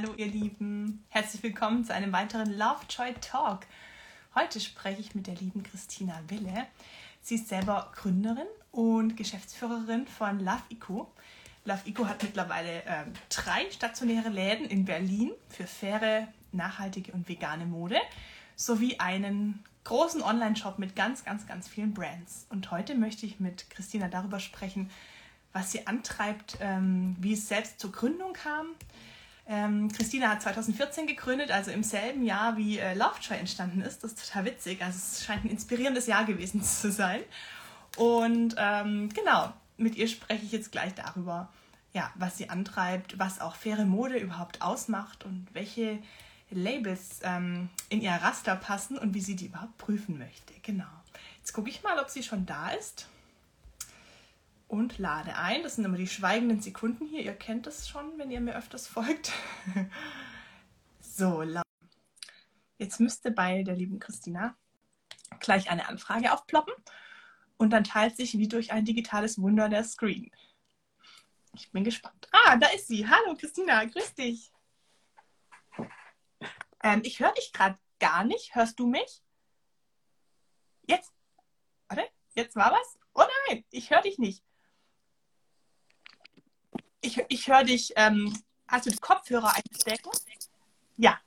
Hallo ihr Lieben, herzlich willkommen zu einem weiteren Lovejoy Talk. Heute spreche ich mit der lieben Christina Wille. Sie ist selber Gründerin und Geschäftsführerin von Love Eco. Love Eco hat mittlerweile äh, drei stationäre Läden in Berlin für faire, nachhaltige und vegane Mode sowie einen großen Online-Shop mit ganz, ganz, ganz vielen Brands. Und heute möchte ich mit Christina darüber sprechen, was sie antreibt, ähm, wie es selbst zur Gründung kam, ähm, Christina hat 2014 gegründet, also im selben Jahr wie äh, Lovejoy entstanden ist. Das ist total witzig. Also es scheint ein inspirierendes Jahr gewesen zu sein. Und ähm, genau, mit ihr spreche ich jetzt gleich darüber, ja, was sie antreibt, was auch faire Mode überhaupt ausmacht und welche Labels ähm, in ihr Raster passen und wie sie die überhaupt prüfen möchte. Genau. Jetzt gucke ich mal, ob sie schon da ist und lade ein. Das sind immer die schweigenden Sekunden hier. Ihr kennt das schon, wenn ihr mir öfters folgt. so, jetzt müsste bei der lieben Christina gleich eine Anfrage aufploppen und dann teilt sich wie durch ein digitales Wunder der Screen. Ich bin gespannt. Ah, da ist sie. Hallo Christina, grüß dich. Ähm, ich höre dich gerade gar nicht. Hörst du mich? Jetzt? Warte, jetzt war was? Oh nein, ich höre dich nicht ich, ich höre dich. Ähm, hast du die Kopfhörer einstecken? Ja.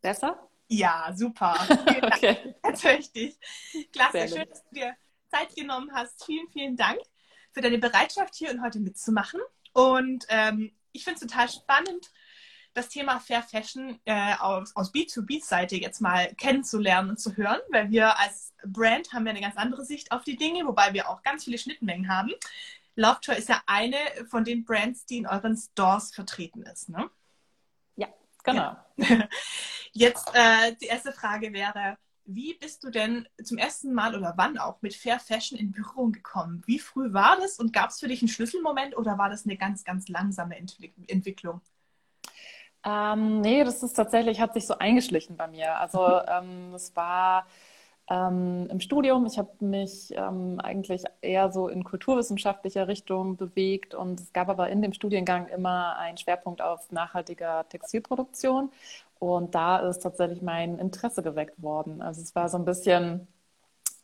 Besser? Ja, super. okay. Jetzt höre ich dich. Klasse, schön, dass du dir Zeit genommen hast. Vielen, vielen Dank für deine Bereitschaft, hier und heute mitzumachen. Und ähm, ich finde es total spannend, das Thema Fair Fashion äh, aus, aus B2B-Seite jetzt mal kennenzulernen und zu hören, weil wir als Brand haben ja eine ganz andere Sicht auf die Dinge, wobei wir auch ganz viele Schnittmengen haben. Lovejoy ist ja eine von den Brands, die in euren Stores vertreten ist, ne? Ja, genau. Ja. Jetzt äh, die erste Frage wäre, wie bist du denn zum ersten Mal oder wann auch mit Fair Fashion in Berührung gekommen? Wie früh war das und gab es für dich einen Schlüsselmoment oder war das eine ganz, ganz langsame Entwick Entwicklung? Ähm, nee, das ist tatsächlich, hat sich so eingeschlichen bei mir. Also ähm, es war ähm, im Studium. Ich habe mich ähm, eigentlich eher so in kulturwissenschaftlicher Richtung bewegt und es gab aber in dem Studiengang immer einen Schwerpunkt auf nachhaltiger Textilproduktion und da ist tatsächlich mein Interesse geweckt worden. Also es war so ein bisschen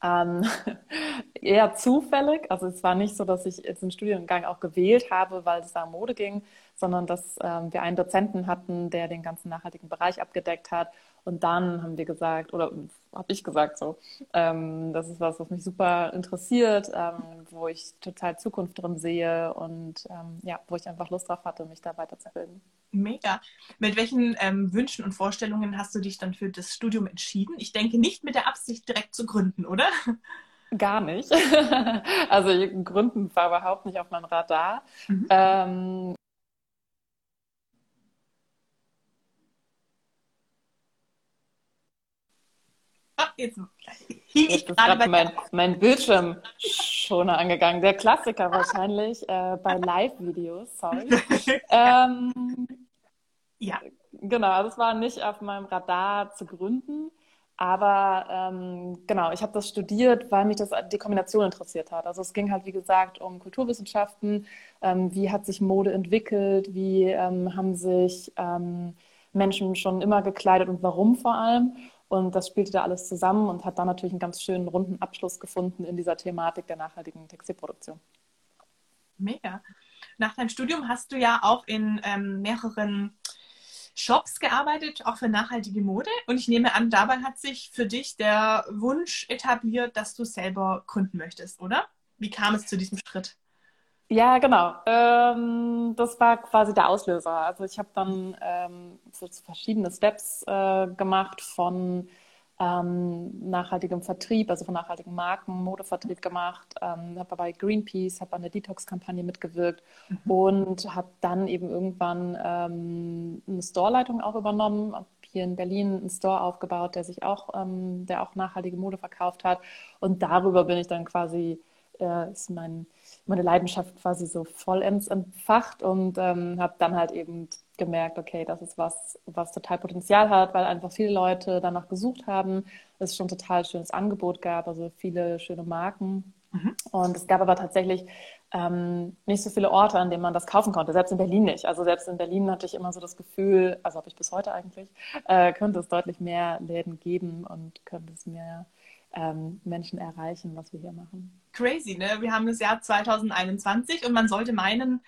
ähm, eher zufällig. Also es war nicht so, dass ich jetzt den Studiengang auch gewählt habe, weil es da um Mode ging, sondern dass ähm, wir einen Dozenten hatten, der den ganzen nachhaltigen Bereich abgedeckt hat. Und dann haben wir gesagt, oder habe ich gesagt so, ähm, das ist was, was mich super interessiert, ähm, wo ich total Zukunft drin sehe und ähm, ja, wo ich einfach Lust drauf hatte, mich da weiterzubilden. Mega. Mit welchen ähm, Wünschen und Vorstellungen hast du dich dann für das Studium entschieden? Ich denke nicht mit der Absicht, direkt zu gründen, oder? Gar nicht. also Gründen war überhaupt nicht auf meinem Radar. Mhm. Jetzt hing ich gerade bei mein, mein Bildschirm schon angegangen. Der Klassiker wahrscheinlich äh, bei Live-Videos, sorry. ähm, ja. Genau, das war nicht auf meinem Radar zu gründen. Aber ähm, genau, ich habe das studiert, weil mich das die Kombination interessiert hat. Also es ging halt, wie gesagt, um Kulturwissenschaften. Ähm, wie hat sich Mode entwickelt? Wie ähm, haben sich ähm, Menschen schon immer gekleidet und warum vor allem? Und das spielte da alles zusammen und hat dann natürlich einen ganz schönen runden Abschluss gefunden in dieser Thematik der nachhaltigen Textilproduktion. Mega. Nach deinem Studium hast du ja auch in ähm, mehreren Shops gearbeitet, auch für nachhaltige Mode. Und ich nehme an, dabei hat sich für dich der Wunsch etabliert, dass du selber gründen möchtest, oder? Wie kam es zu diesem Schritt? Ja, genau. Ähm, das war quasi der Auslöser. Also ich habe dann ähm, so verschiedene Steps äh, gemacht von ähm, nachhaltigem Vertrieb, also von nachhaltigen Marken, Modevertrieb gemacht, ähm, habe bei Greenpeace, habe an der Detox-Kampagne mitgewirkt mhm. und habe dann eben irgendwann ähm, eine Storeleitung auch übernommen, habe hier in Berlin einen Store aufgebaut, der sich auch, ähm, der auch nachhaltige Mode verkauft hat und darüber bin ich dann quasi, äh, ist mein meine Leidenschaft quasi so vollends entfacht und ähm, habe dann halt eben gemerkt, okay, das ist was, was total Potenzial hat, weil einfach viele Leute danach gesucht haben, es schon total schönes Angebot gab, also viele schöne Marken Mhm. Und es gab aber tatsächlich ähm, nicht so viele Orte, an denen man das kaufen konnte, selbst in Berlin nicht. Also selbst in Berlin hatte ich immer so das Gefühl, also habe ich bis heute eigentlich, äh, könnte es deutlich mehr Läden geben und könnte es mehr ähm, Menschen erreichen, was wir hier machen. Crazy, ne? Wir haben das Jahr 2021 und man sollte meinen,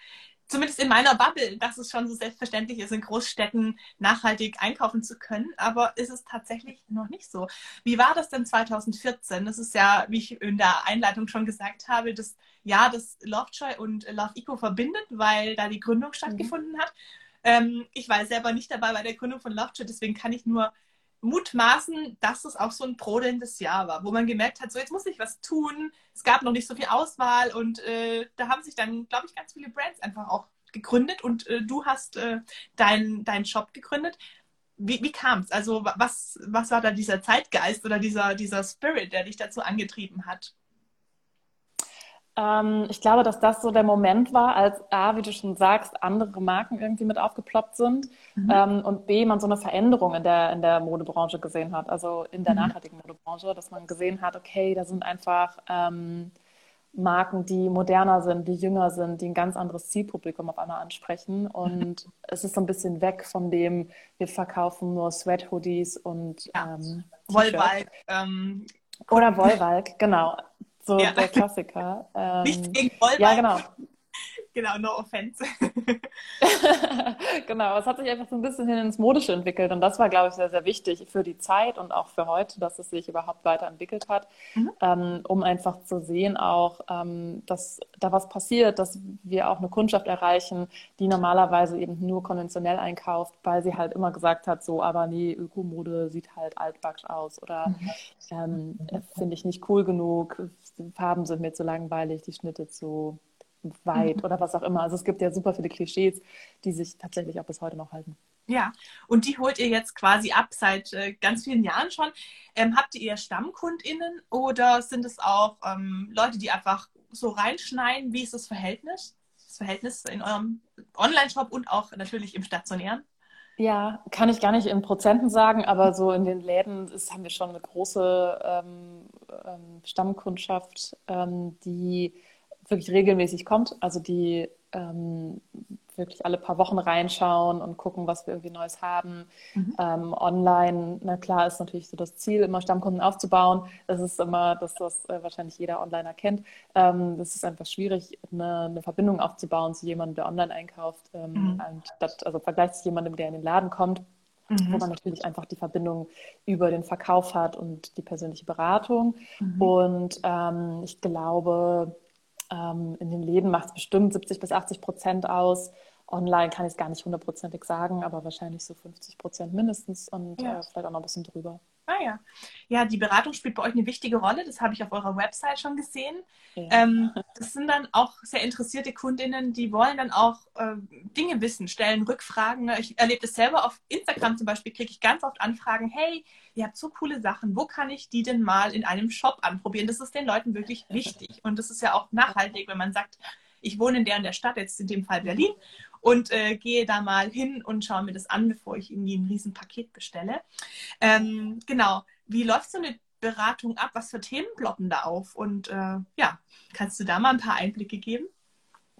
zumindest in meiner Bubble, dass es schon so selbstverständlich ist, in Großstädten nachhaltig einkaufen zu können. Aber ist es tatsächlich noch nicht so. Wie war das denn 2014? Das ist ja, wie ich in der Einleitung schon gesagt habe, das Jahr, das Lovejoy und Love Eco verbindet, weil da die Gründung mhm. stattgefunden mhm. hat. Ähm, ich war selber nicht dabei bei der Gründung von Lovejoy, deswegen kann ich nur mutmaßen, dass es auch so ein brodelndes Jahr war, wo man gemerkt hat, so jetzt muss ich was tun. Es gab noch nicht so viel Auswahl und äh, da haben sich dann, glaube ich, ganz viele Brands einfach auch gegründet und äh, du hast äh, deinen dein Shop gegründet. Wie, wie kam es? Also was, was war da dieser Zeitgeist oder dieser, dieser Spirit, der dich dazu angetrieben hat? Ähm, ich glaube, dass das so der Moment war, als A, wie du schon sagst, andere Marken irgendwie mit aufgeploppt sind mhm. ähm, und B, man so eine Veränderung in der, in der Modebranche gesehen hat, also in der mhm. nachhaltigen Modebranche, dass man gesehen hat, okay, da sind einfach ähm, Marken, die moderner sind, die jünger sind, die ein ganz anderes Zielpublikum auf einmal ansprechen. Und es ist so ein bisschen weg von dem, wir verkaufen nur Sweat-Hoodies und ja. ähm, Wollwalk. Ähm, Oder Wollwalk, genau. So ja. der Klassiker. Ähm, Nicht gegen Vollball. Ja, genau. Genau, no offense. genau, es hat sich einfach so ein bisschen hin ins Modische entwickelt und das war, glaube ich, sehr, sehr wichtig für die Zeit und auch für heute, dass es sich überhaupt weiterentwickelt hat, mhm. ähm, um einfach zu sehen auch, ähm, dass da was passiert, dass wir auch eine Kundschaft erreichen, die normalerweise eben nur konventionell einkauft, weil sie halt immer gesagt hat, so, aber nee, Ökomode sieht halt altbacksch aus oder mhm. ähm, finde ich nicht cool genug, Farben sind mir zu langweilig, die Schnitte zu weit mhm. oder was auch immer. Also es gibt ja super viele Klischees, die sich tatsächlich auch bis heute noch halten. Ja, und die holt ihr jetzt quasi ab seit äh, ganz vielen Jahren schon. Ähm, habt ihr eher StammkundInnen oder sind es auch ähm, Leute, die einfach so reinschneiden? Wie ist das Verhältnis? Das Verhältnis in eurem Online-Shop und auch natürlich im stationären? Ja, kann ich gar nicht in Prozenten sagen, aber so in den Läden ist, haben wir schon eine große ähm, ähm Stammkundschaft, ähm, die wirklich regelmäßig kommt, also die ähm, wirklich alle paar Wochen reinschauen und gucken, was wir irgendwie Neues haben. Mhm. Ähm, online, na klar, ist natürlich so das Ziel, immer Stammkunden aufzubauen. Das ist immer, dass das äh, wahrscheinlich jeder Onliner kennt. Ähm, das ist einfach schwierig, eine, eine, Verbindung aufzubauen zu jemandem, der online einkauft, ähm, mhm. anstatt, also im Vergleich zu jemandem, der in den Laden kommt. Mhm. wo man natürlich einfach die Verbindung über den Verkauf hat und die persönliche Beratung. Mhm. Und ähm, ich glaube, ähm, in den Läden macht es bestimmt 70 bis 80 Prozent aus. Online kann ich es gar nicht hundertprozentig sagen, aber wahrscheinlich so 50 Prozent mindestens und ja. äh, vielleicht auch noch ein bisschen drüber. Ah ja. Ja, die Beratung spielt bei euch eine wichtige Rolle. Das habe ich auf eurer Website schon gesehen. Ja. Ähm, das sind dann auch sehr interessierte Kundinnen, die wollen dann auch äh, Dinge wissen, stellen Rückfragen. Ich erlebe das selber auf Instagram zum Beispiel, kriege ich ganz oft Anfragen, hey, ihr habt so coole Sachen, wo kann ich die denn mal in einem Shop anprobieren? Das ist den Leuten wirklich wichtig. Und das ist ja auch nachhaltig, wenn man sagt, ich wohne in der und der Stadt, jetzt in dem Fall Berlin, und äh, gehe da mal hin und schaue mir das an, bevor ich irgendwie ein Riesenpaket bestelle. Ähm, genau. Wie läuft so eine Beratung ab? Was für Themen ploppen da auf? Und äh, ja, kannst du da mal ein paar Einblicke geben?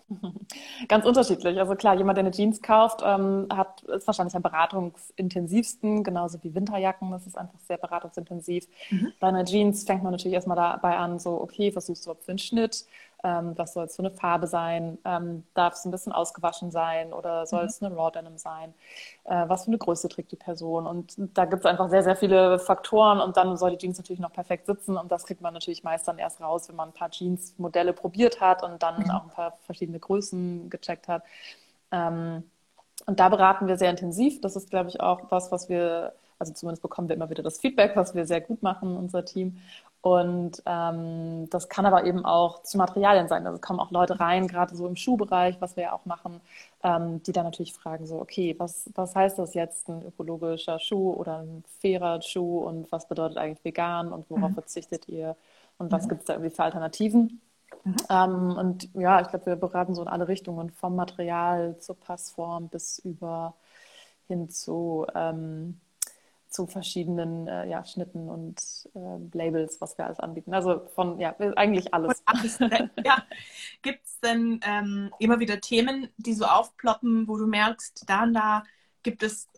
Ganz unterschiedlich. Also klar, jemand, der eine Jeans kauft, ähm, hat, ist wahrscheinlich am beratungsintensivsten, genauso wie Winterjacken. Das ist einfach sehr beratungsintensiv. Mhm. Bei einer Jeans fängt man natürlich erstmal dabei an, so, okay, was suchst du für einen Schnitt? Ähm, was soll es für eine Farbe sein? Ähm, Darf es ein bisschen ausgewaschen sein oder soll mhm. es eine Raw Denim sein? Äh, was für eine Größe trägt die Person? Und da gibt es einfach sehr, sehr viele Faktoren und dann soll die Jeans natürlich noch perfekt sitzen und das kriegt man natürlich meist dann erst raus, wenn man ein paar Jeans-Modelle probiert hat und dann mhm. auch ein paar verschiedene Größen gecheckt hat. Ähm, und da beraten wir sehr intensiv. Das ist, glaube ich, auch was, was wir also zumindest bekommen wir immer wieder das Feedback, was wir sehr gut machen, unser Team. Und ähm, das kann aber eben auch zu Materialien sein. Also kommen auch Leute rein, gerade so im Schuhbereich, was wir ja auch machen, ähm, die dann natürlich fragen, so, okay, was, was heißt das jetzt, ein ökologischer Schuh oder ein fairer Schuh und was bedeutet eigentlich vegan und worauf mhm. verzichtet ihr und was mhm. gibt es da irgendwie für Alternativen? Mhm. Ähm, und ja, ich glaube, wir beraten so in alle Richtungen, vom Material zur Passform bis über hin zu ähm, zu verschiedenen äh, ja, Schnitten und äh, Labels, was wir alles anbieten. Also von, ja, eigentlich alles. alles ja. Gibt es denn ähm, immer wieder Themen, die so aufploppen, wo du merkst, da und da gibt es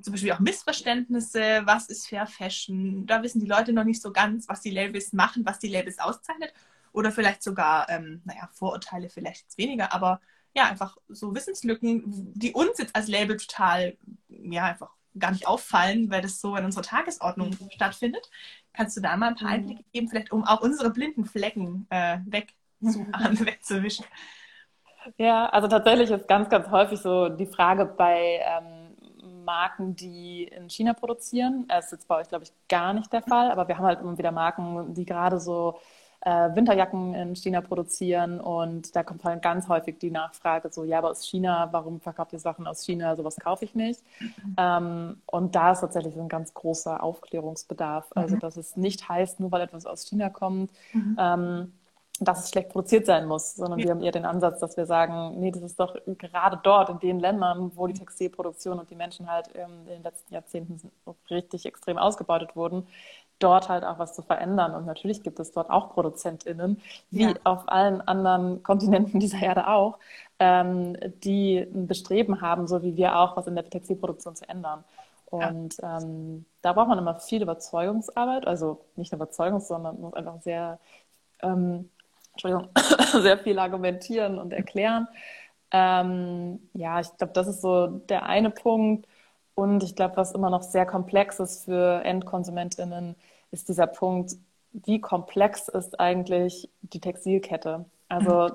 zum Beispiel auch Missverständnisse, was ist Fair Fashion? Da wissen die Leute noch nicht so ganz, was die Labels machen, was die Labels auszeichnet. Oder vielleicht sogar, ähm, naja, Vorurteile vielleicht weniger, aber ja, einfach so Wissenslücken, die uns jetzt als Label total, ja, einfach gar nicht auffallen, weil das so in unserer Tagesordnung mhm. stattfindet. Kannst du da mal ein paar mhm. Einblicke geben, vielleicht um auch unsere blinden Flecken äh, wegzumachen, wegzuwischen? Ja, also tatsächlich ist ganz, ganz häufig so die Frage bei ähm, Marken, die in China produzieren. Das ist jetzt bei euch, glaube ich, gar nicht der Fall, aber wir haben halt immer wieder Marken, die gerade so äh, Winterjacken in China produzieren und da kommt halt ganz häufig die Nachfrage so, ja, aber aus China, warum verkauft ihr Sachen aus China, sowas kaufe ich nicht. Mhm. Ähm, und da ist tatsächlich ein ganz großer Aufklärungsbedarf. Also, mhm. dass es nicht heißt, nur weil etwas aus China kommt, mhm. ähm, dass es schlecht produziert sein muss, sondern ja. wir haben eher den Ansatz, dass wir sagen, nee, das ist doch gerade dort in den Ländern, wo die Textilproduktion und die Menschen halt ähm, in den letzten Jahrzehnten richtig extrem ausgebeutet wurden, dort halt auch was zu verändern. Und natürlich gibt es dort auch ProduzentInnen, wie ja. auf allen anderen Kontinenten dieser Erde auch, ähm, die ein Bestreben haben, so wie wir auch, was in der Textilproduktion zu ändern. Und ja. ähm, da braucht man immer viel Überzeugungsarbeit, also nicht Überzeugungs, sondern muss einfach sehr, ähm, Entschuldigung, sehr viel argumentieren und erklären. Ähm, ja, ich glaube, das ist so der eine Punkt. Und ich glaube, was immer noch sehr komplex ist für EndkonsumentInnen, ist dieser Punkt, wie komplex ist eigentlich die Textilkette? Also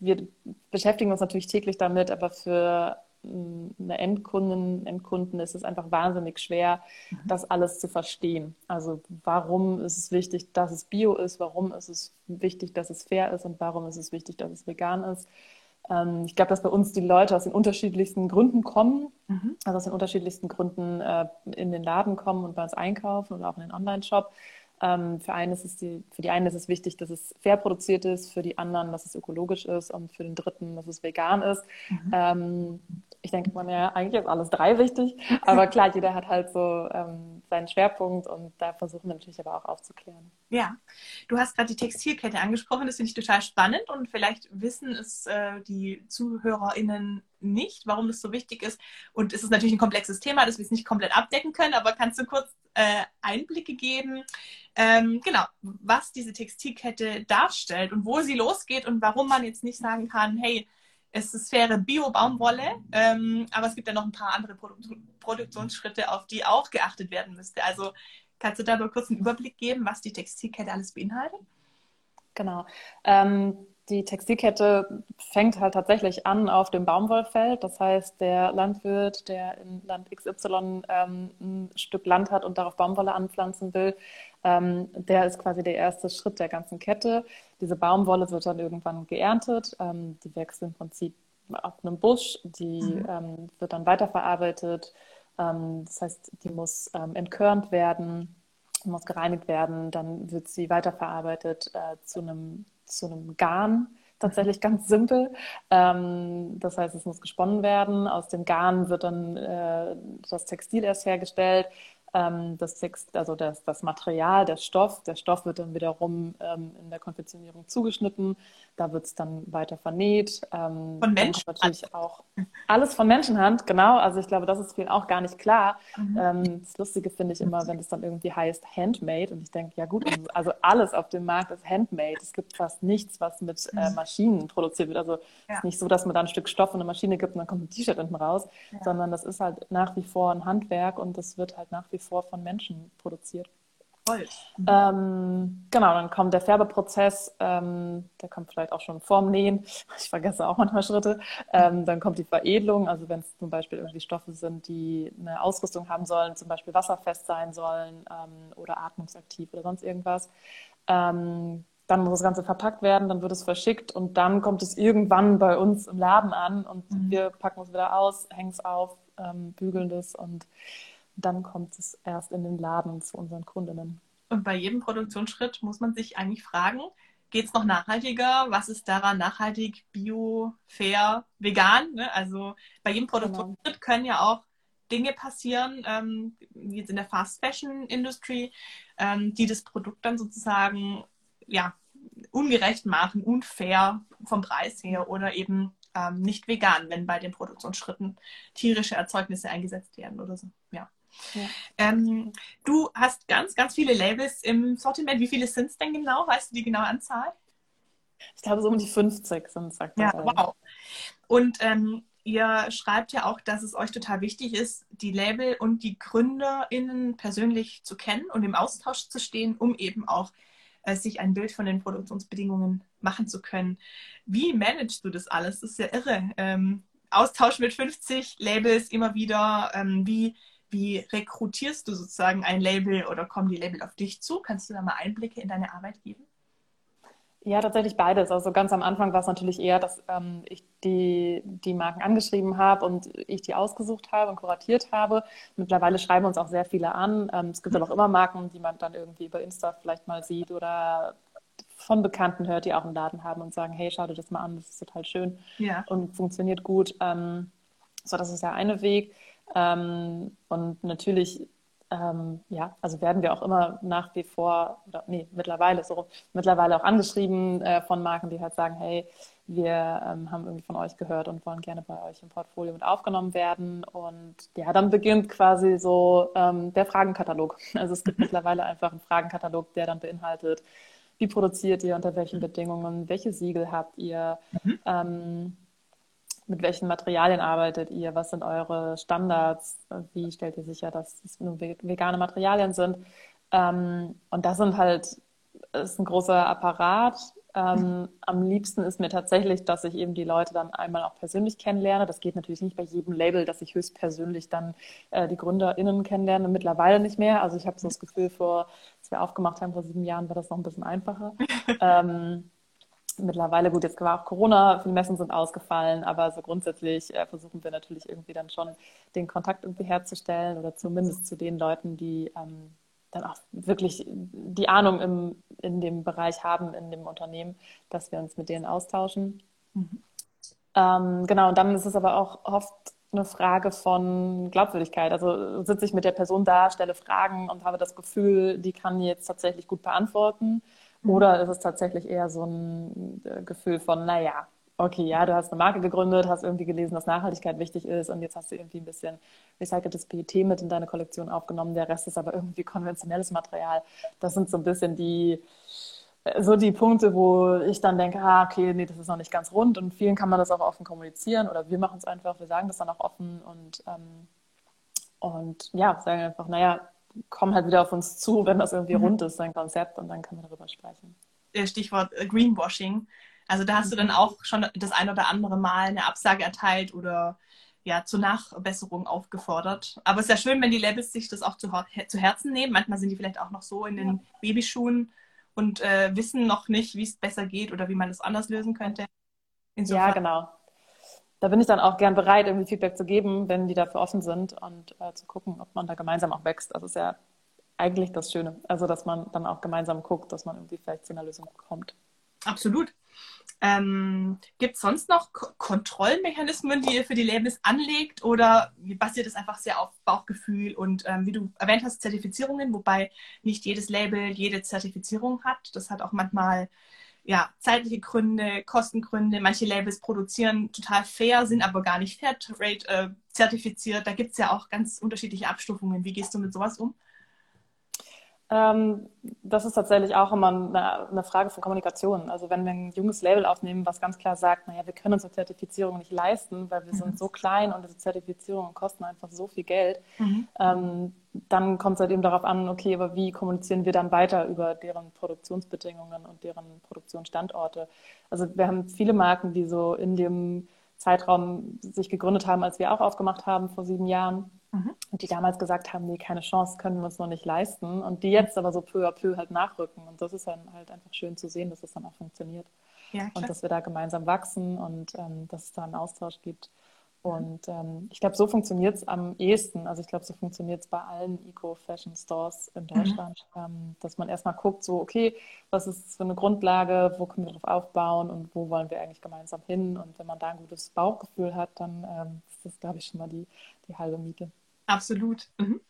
wir beschäftigen uns natürlich täglich damit, aber für eine Endkunden, Endkunden ist es einfach wahnsinnig schwer, mhm. das alles zu verstehen. Also warum ist es wichtig, dass es bio ist, warum ist es wichtig, dass es fair ist und warum ist es wichtig, dass es vegan ist. Ähm, ich glaube, dass bei uns die Leute aus den unterschiedlichsten Gründen kommen, mhm. also aus den unterschiedlichsten Gründen äh, in den Laden kommen und bei uns einkaufen oder auch in den Online-Shop. Ähm, für, einen ist es die, für die einen ist es wichtig, dass es fair produziert ist, für die anderen, dass es ökologisch ist und für den dritten, dass es vegan ist. Mhm. Ähm, ich denke man ja, eigentlich ist alles drei wichtig, aber klar, jeder hat halt so ähm, seinen Schwerpunkt und da versuchen wir natürlich aber auch aufzuklären. Ja, du hast gerade die Textilkette angesprochen, das finde ich total spannend und vielleicht wissen es äh, die ZuhörerInnen nicht, warum das so wichtig ist. Und es ist natürlich ein komplexes Thema, das wir es nicht komplett abdecken können, aber kannst du kurz äh, Einblicke geben, ähm, genau, was diese Textilkette darstellt und wo sie losgeht und warum man jetzt nicht sagen kann, hey, es ist faire Bio-Baumwolle, ähm, aber es gibt ja noch ein paar andere Produ Produktionsschritte, auf die auch geachtet werden müsste. Also kannst du da nur kurz einen Überblick geben, was die Textilkette alles beinhaltet? Genau. Ähm, die Textilkette fängt halt tatsächlich an auf dem Baumwollfeld. Das heißt, der Landwirt, der in Land XY ähm, ein Stück Land hat und darauf Baumwolle anpflanzen will, ähm, der ist quasi der erste Schritt der ganzen Kette. Diese Baumwolle wird dann irgendwann geerntet. Ähm, die wächst im Prinzip auf einem Busch. Die mhm. Ähm, wird dann weiterverarbeitet. Ähm, das heißt, die muss ähm, entkörnt werden, muss gereinigt werden. Dann wird sie weiterverarbeitet äh, zu einem zu einem Garn, tatsächlich ganz simpel. Ähm, das heißt, es muss gesponnen werden. Aus dem Garn wird dann äh, das Textil erst hergestellt das Text, also das, das Material, der Stoff. Der Stoff wird dann wiederum ähm, in der Konfektionierung zugeschnitten. Da wird es dann weiter vernäht. Ähm, von Menschenhand. Natürlich auch alles von Menschenhand, genau. Also ich glaube, das ist vielen auch gar nicht klar. Mhm. Ähm, das Lustige finde ich immer, wenn es dann irgendwie heißt Handmade. Und ich denke, ja gut, also, also alles auf dem Markt ist Handmade. Es gibt fast nichts, was mit äh, mhm. Maschinen produziert wird. Also es ja. ist nicht so, dass man da ein Stück Stoff und eine Maschine gibt und dann kommt ein T-Shirt hinten raus, ja. sondern das ist halt nach wie vor ein Handwerk und das wird halt nach wie vor von Menschen produziert. Mhm. Ähm, genau, dann kommt der Färbeprozess, ähm, der kommt vielleicht auch schon vorm Nähen. Ich vergesse auch manchmal Schritte. Ähm, dann kommt die Veredelung, also wenn es zum Beispiel irgendwie Stoffe sind, die eine Ausrüstung haben sollen, zum Beispiel wasserfest sein sollen ähm, oder atmungsaktiv oder sonst irgendwas. Ähm, dann muss das Ganze verpackt werden, dann wird es verschickt und dann kommt es irgendwann bei uns im Laden an und mhm. wir packen es wieder aus, hängen es auf, ähm, bügeln das und dann kommt es erst in den Laden zu unseren Kundinnen. Und bei jedem Produktionsschritt muss man sich eigentlich fragen, geht es noch nachhaltiger? Was ist daran nachhaltig, bio, fair, vegan? Ne? Also bei jedem genau. Produktionsschritt können ja auch Dinge passieren, ähm, wie jetzt in der Fast Fashion Industry, ähm, die das Produkt dann sozusagen ja, ungerecht machen, unfair vom Preis her oder eben ähm, nicht vegan, wenn bei den Produktionsschritten tierische Erzeugnisse eingesetzt werden oder so. Ja. Ja. Ähm, du hast ganz, ganz viele Labels im Sortiment. Wie viele sind es denn genau? Weißt du die genaue Anzahl? Ich glaube, so um die 50 sind es, sagt Ja, wow. Und ähm, ihr schreibt ja auch, dass es euch total wichtig ist, die Label und die GründerInnen persönlich zu kennen und im Austausch zu stehen, um eben auch äh, sich ein Bild von den Produktionsbedingungen machen zu können. Wie managst du das alles? Das ist ja irre. Ähm, Austausch mit 50 Labels immer wieder. Ähm, wie, wie rekrutierst du sozusagen ein Label oder kommen die Label auf dich zu? Kannst du da mal Einblicke in deine Arbeit geben? Ja, tatsächlich beides. Also ganz am Anfang war es natürlich eher, dass ähm, ich die, die Marken angeschrieben habe und ich die ausgesucht habe und kuratiert habe. Mittlerweile schreiben uns auch sehr viele an. Ähm, es gibt aber auch immer Marken, die man dann irgendwie über Insta vielleicht mal sieht oder von Bekannten hört, die auch einen Laden haben und sagen, hey, schau dir das mal an, das ist total schön ja. und funktioniert gut. Ähm, so, das ist der eine Weg. Ähm, und natürlich ähm, ja, also werden wir auch immer nach wie vor, oder nee, mittlerweile so, mittlerweile auch angeschrieben äh, von Marken, die halt sagen, hey, wir ähm, haben irgendwie von euch gehört und wollen gerne bei euch im Portfolio mit aufgenommen werden. Und ja, dann beginnt quasi so ähm, der Fragenkatalog. Also es gibt mhm. mittlerweile einfach einen Fragenkatalog, der dann beinhaltet, wie produziert ihr, unter welchen Bedingungen, welche Siegel habt ihr, mhm. ähm, mit welchen Materialien arbeitet ihr? Was sind eure Standards? Wie stellt ihr sicher, dass es nur vegane Materialien sind? Ähm, und das sind halt, ist ein großer Apparat. Ähm, am liebsten ist mir tatsächlich, dass ich eben die Leute dann einmal auch persönlich kennenlerne. Das geht natürlich nicht bei jedem Label, dass ich höchstpersönlich dann äh, die GründerInnen kennenlerne. Mittlerweile nicht mehr. Also ich habe so das Gefühl, vor, als wir aufgemacht haben vor sieben Jahren, war das noch ein bisschen einfacher. ähm, mittlerweile, gut, jetzt war auch Corona, viele Messen sind ausgefallen, aber so grundsätzlich äh, versuchen wir natürlich irgendwie dann schon den Kontakt irgendwie herzustellen oder zumindest zu den Leuten, die ähm, dann auch wirklich die Ahnung im, in dem Bereich haben, in dem Unternehmen, dass wir uns mit denen austauschen. Mhm. Ähm, genau, und dann ist es aber auch oft eine Frage von Glaubwürdigkeit. Also sitze ich mit der Person da, stelle Fragen und habe das Gefühl, die kann jetzt tatsächlich gut beantworten. Oder ist es tatsächlich eher so ein äh, Gefühl von, naja, okay, ja, du hast eine Marke gegründet, hast irgendwie gelesen, dass Nachhaltigkeit wichtig ist und jetzt hast du irgendwie ein bisschen recyceltes PET mit in deine Kollektion aufgenommen, der Rest ist aber irgendwie konventionelles Material. Das sind so ein bisschen die, äh, so die Punkte, wo ich dann denke, ah, okay, nee, das ist noch nicht ganz rund und vielen kann man das auch offen kommunizieren oder wir machen es einfach, wir sagen das dann auch offen und, ähm, und ja, sagen einfach, naja, kommen halt wieder auf uns zu, wenn das irgendwie mhm. rund ist, sein Konzept, und dann können wir darüber sprechen. Stichwort äh, Greenwashing. Also da hast mhm. du dann auch schon das ein oder andere Mal eine Absage erteilt oder ja, zur Nachbesserung aufgefordert. Aber es ist ja schön, wenn die Labels sich das auch zu, zu Herzen nehmen. Manchmal sind die vielleicht auch noch so in den ja. Babyschuhen und äh, wissen noch nicht, wie es besser geht oder wie man es anders lösen könnte. Insofern, ja, genau da bin ich dann auch gern bereit, irgendwie Feedback zu geben, wenn die dafür offen sind und äh, zu gucken, ob man da gemeinsam auch wächst. Das ist ja eigentlich das Schöne. Also, dass man dann auch gemeinsam guckt, dass man irgendwie vielleicht zu einer Lösung kommt. Absolut. Ähm, Gibt es sonst noch K Kontrollmechanismen, die ihr für die Labels anlegt oder basiert es einfach sehr auf Bauchgefühl und ähm, wie du erwähnt hast, Zertifizierungen, wobei nicht jedes Label jede Zertifizierung hat. Das hat auch manchmal ja, zeitliche Gründe, Kostengründe. Manche Labels produzieren total fair, sind aber gar nicht Fairtrade äh, zertifiziert. Da gibt es ja auch ganz unterschiedliche Abstufungen. Wie gehst du mit sowas um? Ähm, das ist tatsächlich auch immer eine, eine, Frage von Kommunikation. Also wenn wir ein junges Label aufnehmen, was ganz klar sagt, naja, wir können unsere Zertifizierung nicht leisten, weil wir mhm. sind so klein und diese Zertifizierungen kosten einfach so viel Geld, mhm. ähm, dann kommt es halt eben darauf an, okay, aber wie kommunizieren wir dann weiter über deren Produktionsbedingungen und deren Produktionsstandorte? Also wir haben viele Marken, die so in dem Zeitraum sich gegründet haben, als wir auch aufgemacht haben vor sieben Jahren Mhm. Und die damals gesagt haben, nee, keine Chance, können wir uns noch nicht leisten. Und die jetzt aber so peu à peu halt nachrücken. Und das ist dann halt einfach schön zu sehen, dass es dann auch funktioniert. Ja, und dass wir da gemeinsam wachsen und ähm, dass es da einen Austausch gibt. Und ähm, ich glaube, so funktioniert es am ehesten. Also ich glaube, so funktioniert es bei allen Eco-Fashion-Stores in mhm. Deutschland, mhm. ähm, dass man erstmal guckt, so, okay, was ist für eine Grundlage, wo können wir darauf aufbauen und wo wollen wir eigentlich gemeinsam hin? Und wenn man da ein gutes Bauchgefühl hat, dann ähm, ist das, glaube ich, schon mal die, die halbe Miete. Absolut. Mhm.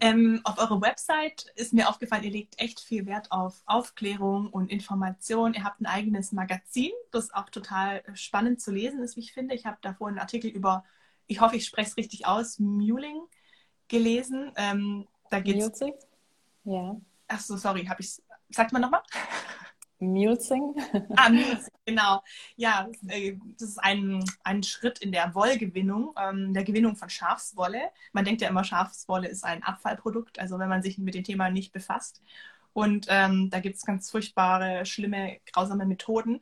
Ähm, auf eurer Website ist mir aufgefallen, ihr legt echt viel Wert auf Aufklärung und Information. Ihr habt ein eigenes Magazin, das auch total spannend zu lesen ist, wie ich finde. Ich habe da vorhin einen Artikel über, ich hoffe, ich spreche es richtig aus, Muling gelesen. Ähm, da geht's. Music? Ja. Ach so, sorry, habe ich Sagt man nochmal? Mulesing. ah, Mulesing, genau. Ja, äh, das ist ein, ein Schritt in der Wollgewinnung, ähm, der Gewinnung von Schafswolle. Man denkt ja immer, Schafswolle ist ein Abfallprodukt, also wenn man sich mit dem Thema nicht befasst. Und ähm, da gibt es ganz furchtbare, schlimme, grausame Methoden.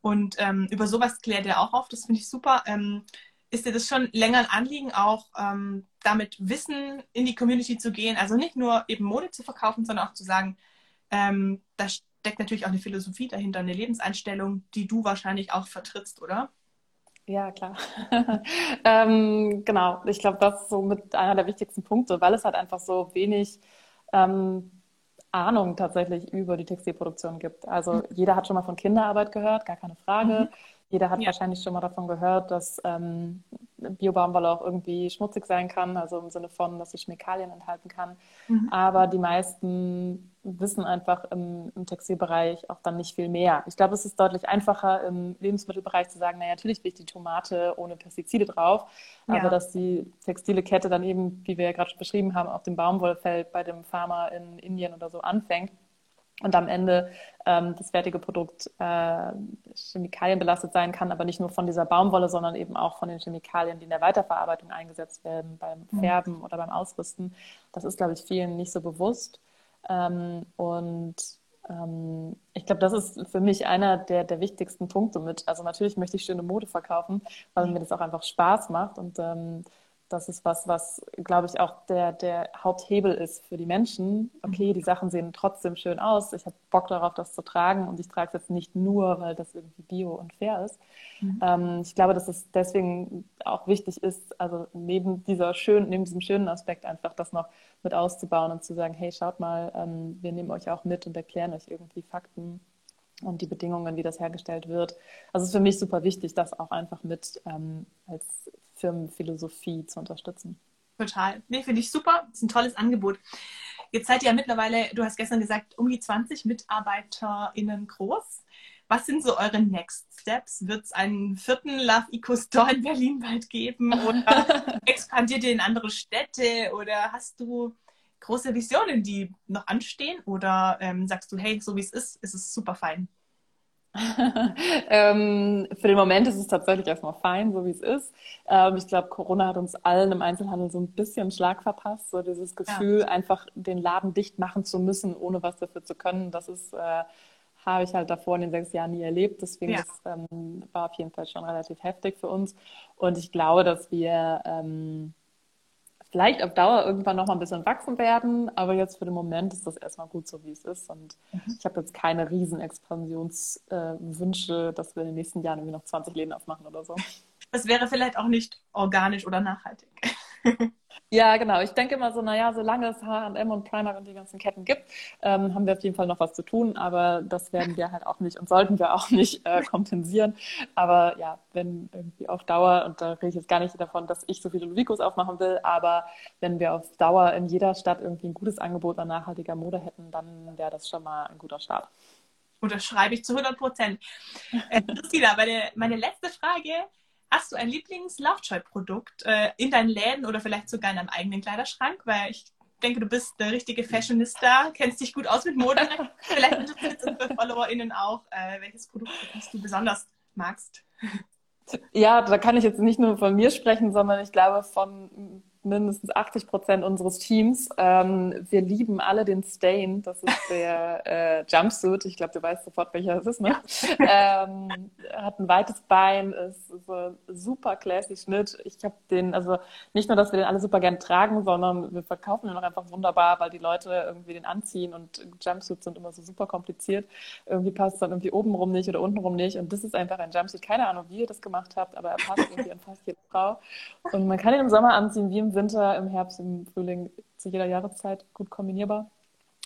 Und ähm, über sowas klärt er auch auf. Das finde ich super. Ähm, ist dir das schon länger ein Anliegen, auch ähm, damit Wissen in die Community zu gehen? Also nicht nur eben Mode zu verkaufen, sondern auch zu sagen, ähm, da steckt natürlich auch eine Philosophie dahinter, eine Lebenseinstellung, die du wahrscheinlich auch vertrittst, oder? Ja, klar. ähm, genau, ich glaube, das ist so mit einer der wichtigsten Punkte, weil es halt einfach so wenig ähm, Ahnung tatsächlich über die Textilproduktion gibt. Also mhm. jeder hat schon mal von Kinderarbeit gehört, gar keine Frage. Mhm. Jeder hat ja. wahrscheinlich schon mal davon gehört, dass ähm, Biobaumwolle auch irgendwie schmutzig sein kann, also im Sinne von, dass sie Chemikalien enthalten kann. Mhm. Aber die meisten wissen einfach im, im, Textilbereich auch dann nicht viel mehr. Ich glaube, es ist deutlich einfacher im Lebensmittelbereich zu sagen, naja, natürlich will ich die Tomate ohne Pestizide drauf, ja. aber dass die textile Kette dann eben, wie wir ja gerade beschrieben haben, auf dem Baumwollfeld bei dem Farmer in Indien oder so anfängt und am Ende ähm, das fertige Produkt äh, chemikalienbelastet sein kann, aber nicht nur von dieser Baumwolle, sondern eben auch von den Chemikalien, die in der Weiterverarbeitung eingesetzt werden, beim mhm. Färben oder beim Ausrüsten. Das ist, glaube ich, vielen nicht so bewusst. Ähm, und ähm, ich glaube, das ist für mich einer der, der wichtigsten Punkte mit. Also natürlich möchte ich schöne Mode verkaufen, weil mir das auch einfach Spaß macht und ähm, das ist was, was, glaube ich, auch der, der Haupthebel ist für die Menschen. Okay, die Sachen sehen trotzdem schön aus. Ich habe Bock darauf, das zu tragen und ich trage es jetzt nicht nur, weil das irgendwie bio und fair ist. Mhm. Ähm, ich glaube, dass es deswegen auch wichtig ist, also neben dieser schönen, neben diesem schönen Aspekt einfach das noch mit auszubauen und zu sagen, hey, schaut mal, ähm, wir nehmen euch auch mit und erklären euch irgendwie Fakten und die Bedingungen, wie das hergestellt wird. Also es ist für mich super wichtig, das auch einfach mit ähm, als Firmenphilosophie zu unterstützen. Total. Nee, finde ich super. Das ist ein tolles Angebot. Jetzt seid ihr ja mittlerweile, du hast gestern gesagt, um die 20 MitarbeiterInnen groß. Was sind so eure Next Steps? Wird es einen vierten Love Eco Store in Berlin bald geben? Oder expandiert ihr in andere Städte? Oder hast du große Visionen, die noch anstehen? Oder ähm, sagst du, hey, so wie es ist, ist es super fein? ähm, für den Moment ist es tatsächlich erstmal fein, so wie es ist. Ähm, ich glaube, Corona hat uns allen im Einzelhandel so ein bisschen Schlag verpasst. So dieses Gefühl, ja. einfach den Laden dicht machen zu müssen, ohne was dafür zu können. Das ist, äh, habe ich halt davor in den sechs Jahren nie erlebt. Deswegen ja. das, ähm, war auf jeden Fall schon relativ heftig für uns. Und ich glaube, dass wir ähm, vielleicht auf Dauer irgendwann noch mal ein bisschen wachsen werden, aber jetzt für den Moment ist das erstmal gut so, wie es ist. Und mhm. ich habe jetzt keine riesen Expansionswünsche, äh, dass wir in den nächsten Jahren irgendwie noch 20 Läden aufmachen oder so. Das wäre vielleicht auch nicht organisch oder nachhaltig. Ja, genau. Ich denke immer so, naja, solange es H&M und Primark und die ganzen Ketten gibt, ähm, haben wir auf jeden Fall noch was zu tun, aber das werden wir halt auch nicht und sollten wir auch nicht äh, kompensieren. Aber ja, wenn irgendwie auf Dauer, und da rede ich jetzt gar nicht davon, dass ich so viele Ludicos aufmachen will, aber wenn wir auf Dauer in jeder Stadt irgendwie ein gutes Angebot an nachhaltiger Mode hätten, dann wäre das schon mal ein guter Start. Unterschreibe ich zu 100 Prozent. Äh, Christina, meine, meine letzte Frage Hast du ein Lieblings-Lovejoy-Produkt äh, in deinen Läden oder vielleicht sogar in deinem eigenen Kleiderschrank? Weil ich denke, du bist der richtige Fashionista, kennst dich gut aus mit Mode. vielleicht interessiert es unsere FollowerInnen auch, äh, welches Produkt du besonders magst. Ja, da kann ich jetzt nicht nur von mir sprechen, sondern ich glaube von mindestens 80 Prozent unseres Teams. Ähm, wir lieben alle den Stain. Das ist der äh, Jumpsuit. Ich glaube, du weißt sofort, welcher es ist. Ne? ähm, hat ein weites Bein, ist so super classy Schnitt. Ich habe den, also nicht nur, dass wir den alle super gern tragen, sondern wir verkaufen den auch einfach wunderbar, weil die Leute irgendwie den anziehen und Jumpsuits sind immer so super kompliziert. Irgendwie passt es dann irgendwie obenrum nicht oder untenrum nicht. Und das ist einfach ein Jumpsuit. Keine Ahnung, wie ihr das gemacht habt, aber er passt irgendwie an fast jede Frau. Und man kann ihn im Sommer anziehen wie im Winter, im Herbst, im Frühling, zu jeder Jahreszeit gut kombinierbar.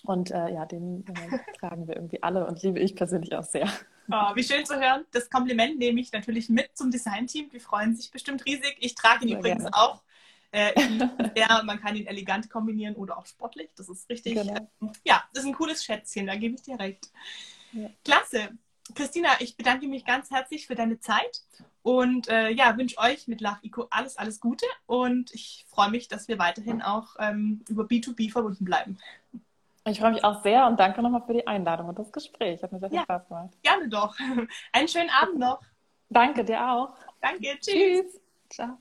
Und äh, ja, den äh, tragen wir irgendwie alle und liebe ich persönlich auch sehr. Oh, wie schön zu hören. Das Kompliment nehme ich natürlich mit zum Designteam. Die freuen sich bestimmt riesig. Ich trage ihn sehr übrigens gerne. auch Äh, ja, man kann ihn elegant kombinieren oder auch sportlich. Das ist richtig. Genau. Äh, ja, das ist ein cooles Schätzchen, da gebe ich dir recht. Ja. Klasse. Christina, ich bedanke mich ganz herzlich für deine Zeit und äh, ja, wünsche euch mit Love Eco alles, alles Gute und ich freue mich, dass wir weiterhin auch ähm, über B2B verbunden bleiben. Ich freue mich auch sehr und danke nochmal für die Einladung und das Gespräch. Hat mir sehr viel ja, Spaß gemacht. Gerne doch. Einen schönen Abend noch. Danke dir auch. Danke. Tschüss. Tschüss. Ciao.